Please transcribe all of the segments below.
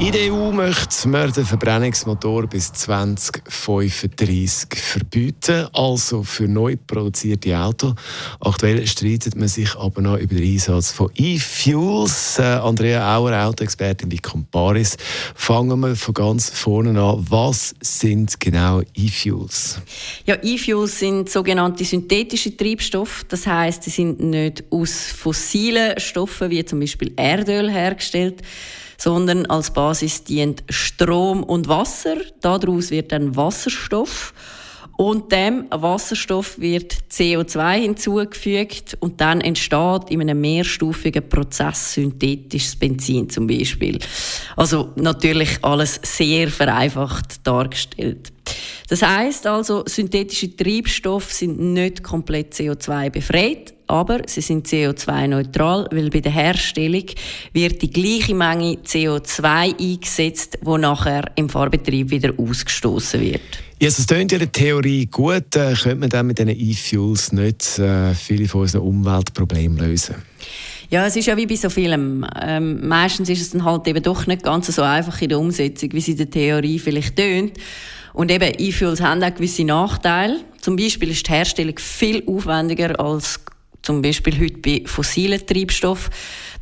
In der EU möchte man den Verbrennungsmotor bis 2035 verbieten, also für neu produzierte Autos. Aktuell streitet man sich aber noch über den Einsatz von E-Fuels. Äh, Andrea Auer, Autoexpertin bei Comparis. Fangen wir von ganz vorne an. Was sind genau E-Fuels? Ja, E-Fuels sind sogenannte synthetische Treibstoffe. Das heißt, sie sind nicht aus fossilen Stoffen wie zum Beispiel Erdöl hergestellt, sondern als Basis dient Strom und Wasser. Daraus wird dann Wasserstoff. Und dem Wasserstoff wird CO2 hinzugefügt und dann entsteht in einem mehrstufigen Prozess synthetisches Benzin zum Beispiel. Also natürlich alles sehr vereinfacht dargestellt. Das heißt also, synthetische Treibstoffe sind nicht komplett CO2 befreit, aber sie sind CO2-neutral, weil bei der Herstellung wird die gleiche Menge CO2 eingesetzt, wo nachher im Fahrbetrieb wieder ausgestoßen wird. Ja, das klingt ja in der Theorie gut. Äh, könnte man dann mit diesen E-Fuels nicht äh, viele von unseren Umweltproblemen lösen? Ja, es ist ja wie bei so vielem. Ähm, meistens ist es dann halt eben doch nicht ganz so einfach in der Umsetzung, wie es in der Theorie vielleicht tönt. Und eben E-Fuels haben auch gewisse Nachteile. Zum Beispiel ist die Herstellung viel aufwendiger als zum Beispiel heute bei fossilen Treibstoffen.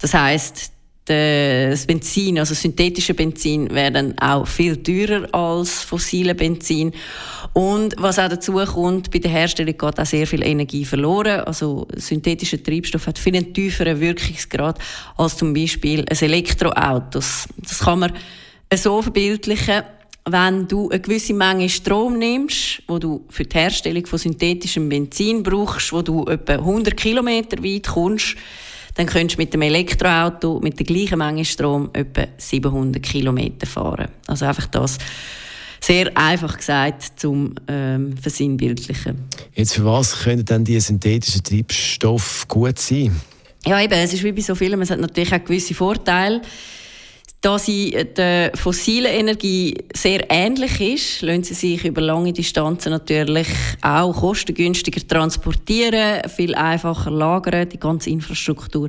Das heißt, das Benzin, also synthetische Benzin, werden auch viel teurer als fossile Benzin. Und was auch dazu kommt, bei der Herstellung geht auch sehr viel Energie verloren. Also synthetischer Treibstoff hat viel einen tieferen Wirkungsgrad als zum Beispiel ein Elektroauto. Das kann man so verbildlichen wenn du eine gewisse Menge Strom nimmst, wo du für die Herstellung von synthetischem Benzin brauchst, wo du etwa 100 Kilometer weit kommst, dann könntest du mit dem Elektroauto mit der gleichen Menge Strom etwa 700 Kilometer fahren. Also einfach das sehr einfach gesagt zum ähm, Versinnbildlichen. Jetzt für was können denn die synthetischen Treibstoffe gut sein? Ja, eben, es ist wie bei so vielen, es hat natürlich auch gewisse Vorteile. Da sie der fossilen Energie sehr ähnlich ist, lassen sie sich über lange Distanzen natürlich auch kostengünstiger transportieren, viel einfacher lagern, die ganze Infrastruktur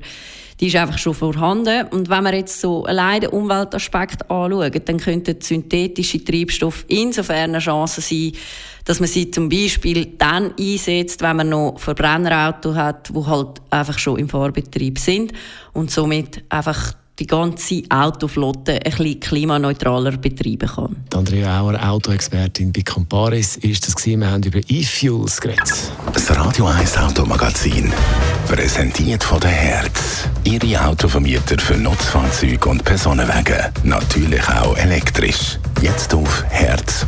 die ist einfach schon vorhanden. Und wenn man jetzt so allein den Umweltaspekt anschaut, dann könnten synthetische Treibstoffe insofern eine Chance sein, dass man sie zum Beispiel dann einsetzt, wenn man noch Verbrennerautos hat, die halt einfach schon im Fahrbetrieb sind und somit einfach die ganze Autoflotte ein bisschen klimaneutraler betreiben kann. Die Andrea Auer, Autoexpertin bei Comparis, ist das gewesen. Wir haben über E-Fuels geredet. Das Radio 1 Automagazin, präsentiert von der Herz. Ihre Autovermieter für Nutzfahrzeuge und Personenwagen. Natürlich auch elektrisch. Jetzt auf herz.ch.